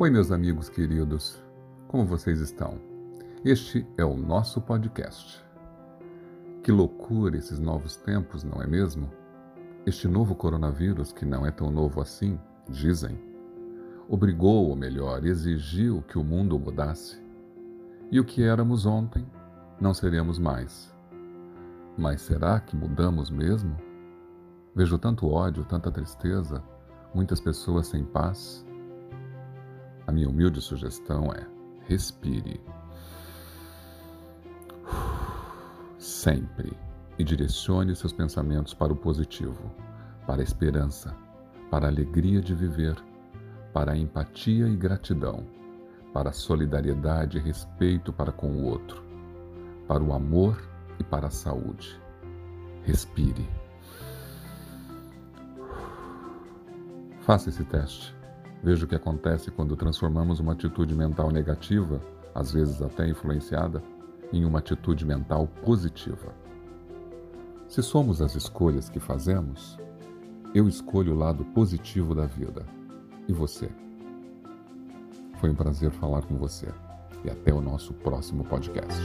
Oi, meus amigos queridos, como vocês estão? Este é o nosso podcast. Que loucura esses novos tempos, não é mesmo? Este novo coronavírus, que não é tão novo assim, dizem, obrigou, ou melhor, exigiu que o mundo mudasse. E o que éramos ontem, não seremos mais. Mas será que mudamos mesmo? Vejo tanto ódio, tanta tristeza, muitas pessoas sem paz a minha humilde sugestão é: respire. Sempre. E direcione seus pensamentos para o positivo, para a esperança, para a alegria de viver, para a empatia e gratidão, para a solidariedade e respeito para com o outro, para o amor e para a saúde. Respire. Faça esse teste. Veja o que acontece quando transformamos uma atitude mental negativa, às vezes até influenciada, em uma atitude mental positiva. Se somos as escolhas que fazemos, eu escolho o lado positivo da vida. E você? Foi um prazer falar com você. E até o nosso próximo podcast.